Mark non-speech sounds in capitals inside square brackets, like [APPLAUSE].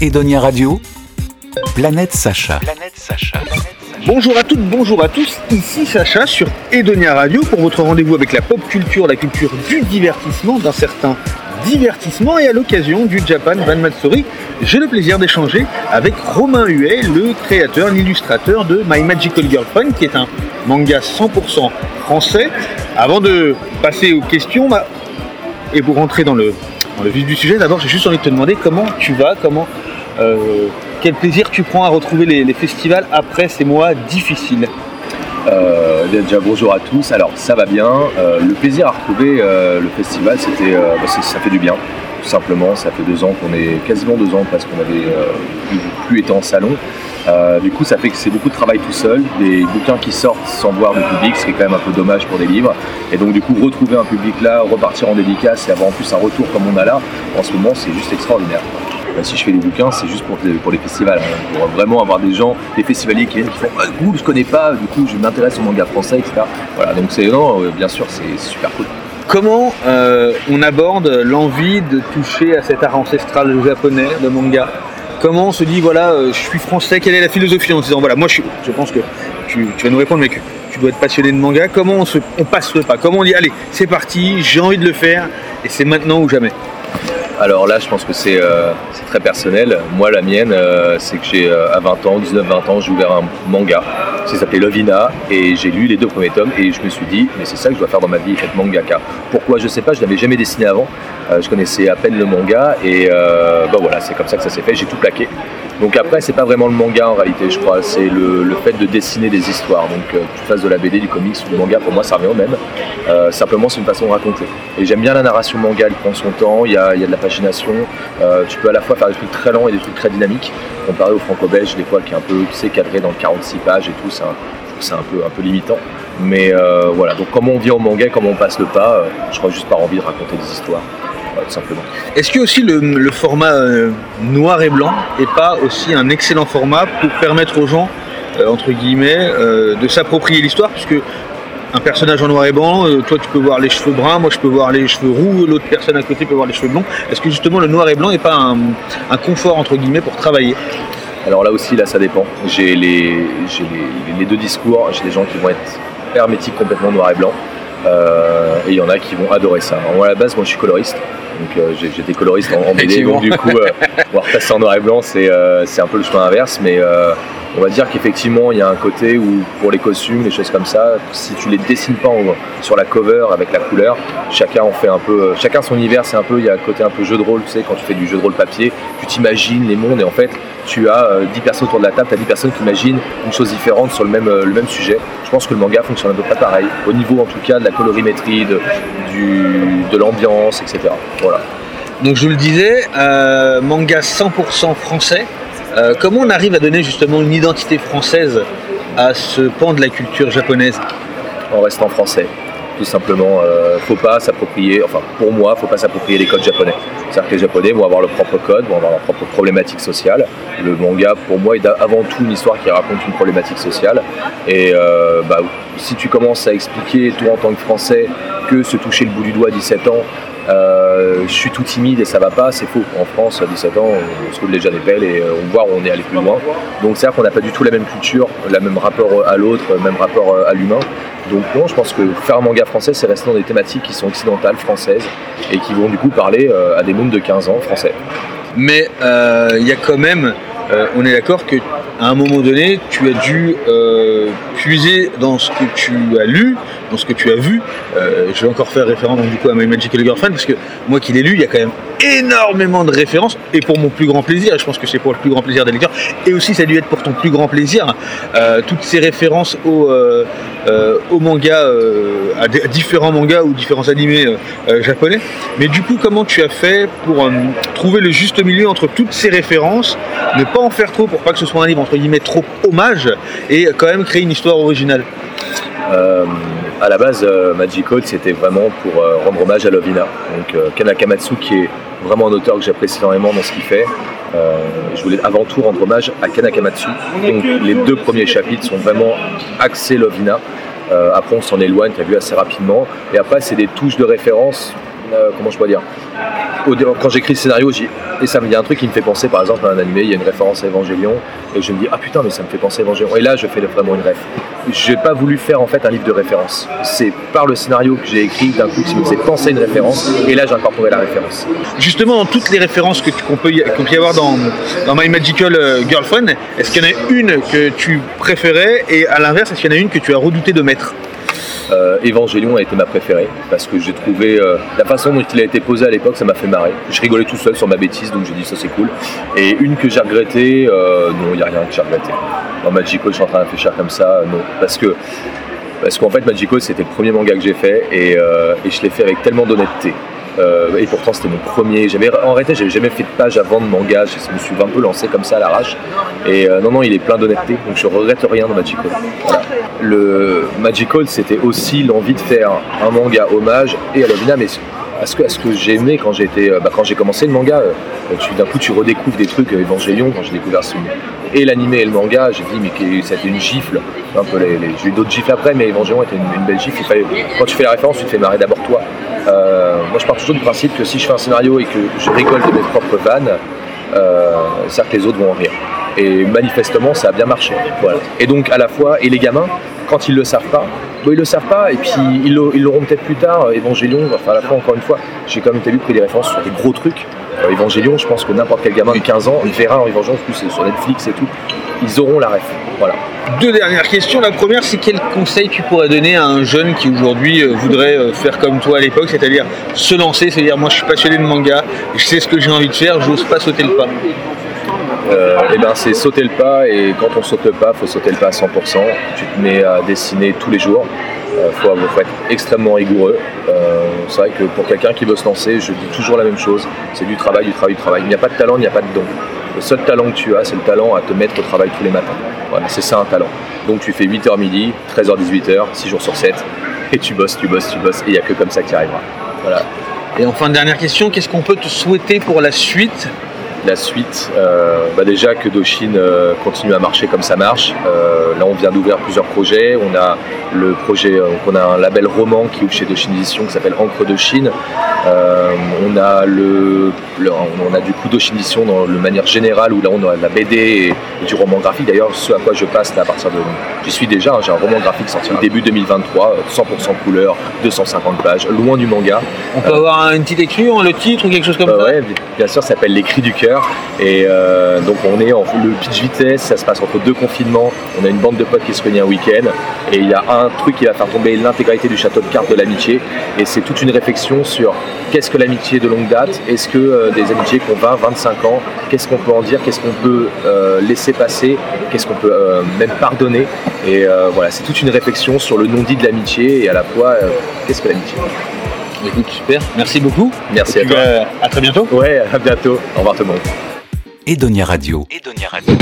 Edonia Radio, Planète Sacha. Bonjour à toutes, bonjour à tous, ici Sacha sur Edonia Radio pour votre rendez-vous avec la pop culture, la culture du divertissement, d'un certain divertissement et à l'occasion du Japan Van Matsuri, j'ai le plaisir d'échanger avec Romain Huet, le créateur, l'illustrateur de My Magical Girlfriend qui est un manga 100% français. Avant de passer aux questions bah, et pour rentrer dans le, dans le vif du sujet, d'abord j'ai juste envie de te demander comment tu vas, comment euh, quel plaisir tu prends à retrouver les, festivals après ces mois difficiles Euh, déjà bonjour à tous. Alors ça va bien. Euh, le plaisir à retrouver le festival, c'était, bah, ça fait du bien. Tout simplement, ça fait deux ans qu'on est quasiment deux ans parce qu'on avait plus, plus été en salon. Du coup, ça fait que c'est beaucoup de travail tout seul, des bouquins qui sortent sans voir le public, ce qui est quand même un peu dommage pour des livres. Et donc, du coup, retrouver un public là, repartir en dédicace et avoir en plus un retour comme on a là, en ce moment, c'est juste extraordinaire. Euh, si je fais des bouquins, c'est juste pour, les- festivals, hein, pour vraiment avoir des gens, des festivaliers qui viennent, qui font ah, coup, je connais pas, du coup, je m'intéresse au manga français, etc. Voilà, donc c'est non, euh, bien sûr, c'est super cool. Comment euh, on aborde l'envie de toucher à cet art ancestral japonais de manga? Comment on se dit, voilà, euh, je suis français, quelle est la philosophie en se disant, voilà, moi je, pense que tu, vas nous répondre, mais que tu dois être passionné de manga. Comment on, se, on passe le pas? Comment on dit, allez, c'est parti, j'ai envie de le faire, et c'est maintenant ou jamais? Alors là, je pense que c'est euh, très personnel. Moi, la mienne, euh, c'est que j'ai euh, à 20 ans, 19-20 ans, j'ai ouvert un manga. Ça s'appelait Lovina et j'ai lu les deux premiers tomes et je me suis dit, mais c'est ça que je dois faire dans ma vie, être mangaka. Pourquoi? Je sais pas, je n'avais jamais dessiné avant. Je connaissais à peine le manga et bah voilà, c'est comme ça que ça s'est fait. J'ai tout plaqué. Donc après, c'est pas vraiment le manga en réalité, je crois. C'est le, fait de dessiner des histoires. Donc euh, que tu fasses de la BD, du comics ou du manga, pour moi, ça revient au même. Euh, simplement, c'est une façon de raconter. Et j'aime bien la narration manga, elle prend son temps, il y a, de la pagination. Euh, tu peux à la fois faire des trucs très lents et des trucs très dynamiques, comparé au franco-belge, des fois, qui est un peu, tu sais, cadré dans le 46 pages et tout. C'est un, c'est un peu, un peu limitant. Mais euh, voilà, donc comment on vient au manga, comment on passe le pas, euh, je crois juste par envie de raconter des histoires, Est-ce que aussi le, format euh, noir et blanc est pas aussi un excellent format pour permettre aux gens, euh, entre guillemets, euh, de s'approprier l'histoire? Puisque un personnage en noir et blanc, toi tu peux voir les cheveux bruns, moi je peux voir les cheveux roux, l'autre personne à côté peut voir les cheveux blonds. Est-ce que justement le noir et blanc n'est pas un, confort, entre guillemets, pour travailler? Alors là aussi, là, ça dépend. J'ai les, j'ai les, les deux discours. J'ai des gens qui vont être hermétiques complètement noir et blanc. Euh, et il y en a qui vont adorer ça. Moi, à la base, moi, je suis coloriste. Donc, euh, j'ai- j'étais coloriste en, en BD. Donc, du coup, euh, [LAUGHS] voir passer en noir et blanc, c'est euh, un peu le chemin inverse. Mais euh, on va dire qu'effectivement, il y a un côté où, pour les costumes, les choses comme ça, si tu les dessines pas sur la cover avec la couleur, chacun en fait un peu. euh, Chacun son univers, c'est un peu. Il y a un côté un peu jeu de rôle, tu sais, quand tu fais du jeu de rôle papier, tu t'imagines les mondes et en fait, tu as euh, 10 personnes autour de la table, tu as 10 personnes qui imaginent une chose différente sur le même, euh, le même sujet. Je pense que le manga fonctionne à peu près pareil, au niveau en tout cas de la colorimétrie, de, de l'ambiance, etc. Voilà. Donc je le disais, euh, manga 100% français. Euh, comment on arrive à donner justement une identité française à ce pan de la culture japonaise en restant français. Tout simplement, euh, faut pas s'approprier, enfin pour moi, faut pas s'approprier les codes japonais. C'est-à-dire que les japonais vont avoir leur propre code, vont avoir leur propre problématique sociale. Le manga, pour moi, est avant tout une histoire qui raconte une problématique sociale. Et euh, bah, si tu commences à expliquer, toi en tant que français, que se toucher le bout du doigt à 17 ans, euh, je suis tout timide et ça va pas, c'est faux. En France, à 17 ans, on se roule déjà des pelles et on voit où on est allé plus loin. Donc c'est-à-dire qu'on n'a pas du tout la même culture, le même rapport à l'autre, le même rapport à l'humain. Donc non, je pense que faire un manga français, c'est rester dans des thématiques qui sont occidentales, françaises, et qui vont du coup parler euh, à des mômes de 15 ans français. Mais euh, il y a quand même, on est d'accord que à un moment donné, tu as dû euh, puiser dans ce que tu as lu, dans ce que tu as vu. Euh, je vais encore faire référence donc, du coup à My Magical Girlfriend parce que moi qui l'ai lu, il y a quand même énormément de références et pour mon plus grand plaisir. et Je pense que c'est pour le plus grand plaisir des lecteurs et aussi ça dû être pour ton plus grand plaisir. euh, toutes ces références au, euh, euh, manga, euh, à, différents mangas ou différents animés japonais. Mais du coup, comment tu as fait pour trouver le juste milieu entre toutes ces références, ne pas en faire trop pour pas que ce soit un livre entre guillemets trop hommage et quand même créer une histoire originale? À la base, euh, Magic Code, c'était vraiment pour euh, rendre hommage à Lovina. Donc euh, Ken Akamatsu, qui est vraiment un auteur que j'apprécie énormément dans ce qu'il fait. Je voulais avant tout rendre hommage à Ken Akamatsu. Donc les deux premiers chapitres sont vraiment axés Lovina. Après, on s'en éloigne, tu as vu assez rapidement. Et après, c'est des touches de référence euh, comment je pourrais dire Quand j'écris le scénario, et ça me dit un truc qui me fait penser, par exemple, à un animé, il y a une référence à Evangelion, et je me dis, ah putain, mais ça me fait penser à Evangelion. Et là, je fais vraiment une ref. J'ai pas voulu faire en fait un livre de référence. C'est par le scénario que j'ai écrit d'un coup qui me faisait penser à une référence, et là, j'ai incorporé la référence. Justement, dans toutes les références que tu- qu'on peut, y- qu'on peut y avoir dans, dans My Magical euh, Girlfriend, est-ce qu'il y en a une que tu préférais et à l'inverse, est-ce qu'il y en a une que tu as redouté de mettre Euh, a été ma préférée parce que j'ai trouvé euh, la façon dont il a été posé à l'époque, ça m'a fait marrer. Je rigolais tout seul sur ma bêtise, donc j'ai dit ça c'est cool. Et une que j'ai regrettée, euh, non, il n'y a rien que j'ai regretté. Dans Magical, je suis en train de comme ça, non. Parce que parce qu'en fait, Magical, c'était le premier manga que j'ai fait et, euh, et je l'ai fait avec tellement d'honnêteté. Euh, et pourtant, c'était mon premier. J'avais en réalité, j'avais jamais fait de page avant de manga. Je me suis un peu lancé comme ça à l'arrache. Et euh, non, non, il est plein d'honnêteté. Donc, je regrette rien dans Magical. Le Magical, c'était aussi l'envie de faire un manga hommage et à Lovina, mais à ce que, que j'aimais quand j'étais, euh, bah, j'ai commencé le manga. euh, tu- D'un coup, tu redécouvres des trucs. Evangelion, quand j'ai découvert ce, et l'animé et le manga, j'ai dit mais que- c'était une gifle. Un les, j'ai eu d'autres gifles après, mais Evangelion était une, belle gifle. Quand tu fais la référence, tu te fais marrer d'abord toi. Euh, moi, je pars toujours du principe que si je fais un scénario et que je rigole de mes propres vannes, euh, que les autres vont en rire. Et manifestement, ça a bien marché. Et donc, à la fois, et les gamins, quand ils le savent pas, bon, ils le savent pas, et puis ils l'auront peut-être plus tard. Evangelion, enfin, à la fois, encore une fois, j'ai quand même vu pris des références sur des gros trucs. Euh, Evangelion, je pense que n'importe quel gamin de 15 ans, il verra en Evangelion, en plus c'est sur Netflix et tout, ils auront la ref. Voilà. Deux dernières questions. La première, c'est quel conseil tu pourrais donner à un jeune qui aujourd'hui euh, voudrait euh, faire comme toi à l'époque, c'est-à-dire se lancer, c'est-à-dire moi je suis passionné de manga, je sais ce que j'ai envie de faire, j'ose pas sauter le pas. Euh, et ben c'est sauter le pas et quand on saute le pas, faut sauter le pas à 100%. Tu te mets à dessiner tous les jours. Il faut, être extrêmement rigoureux. Euh, c'est vrai que pour quelqu'un qui veut se lancer, je dis toujours la même chose. C'est du travail, du travail, du travail. Il n'y a pas de talent, il n'y a pas de don. Le seul talent que tu as, c'est le talent à te mettre au travail tous les matins. C'est ça un talent. Donc tu fais 8h midi, 13h, 18h, 6 jours sur 7, et tu bosses, tu bosses, tu bosses, et il n'y a que comme ça que tu arriveras. Voilà. Et enfin, dernière question, qu'est-ce qu'on peut te souhaiter pour la suite? La suite, euh, bah déjà que Doshin euh, continue à marcher comme ça marche. Euh, là, on vient d'ouvrir plusieurs projets. On a le projet, on a un label roman qui ouvre chez Doshin Edition qui s'appelle Encre de Chine. On a le, le- on a du coup Doshin Edition dans le manière générale où là on a de la BD et, et du roman graphique. D'ailleurs, ce à quoi je passe là à partir de, j'y suis déjà. hein, J'ai un roman graphique sorti au début 2023, euh, 100% couleur, 250 pages, loin du manga. On peut avoir un- une petite écriture, le titre ou quelque chose comme Bah ça ouais, bi- bien sûr, ça s'appelle Les Cris du Cœur. Et euh, donc, on est en le pitch vitesse, ça se passe entre deux confinements. On a une bande de potes qui se réunit un week-end. Et il y a un truc qui va faire tomber l'intégralité du château de cartes de l'amitié. Et c'est toute une réflexion sur qu'est-ce que l'amitié de longue date? Est-ce que euh, des amitiés qui ont 20, 25 ans, qu'est-ce qu'on peut en dire? Qu'est-ce qu'on peut euh, laisser passer? Qu'est-ce qu'on peut même pardonner? Et voilà, c'est toute une réflexion sur le non-dit de l'amitié et à la fois qu'est-ce que l'amitié? Écoute, super, merci beaucoup. Merci à toi. euh, à très bientôt. Ouais, à bientôt. Au revoir tout le monde. Edonia Radio. Edonia Radio.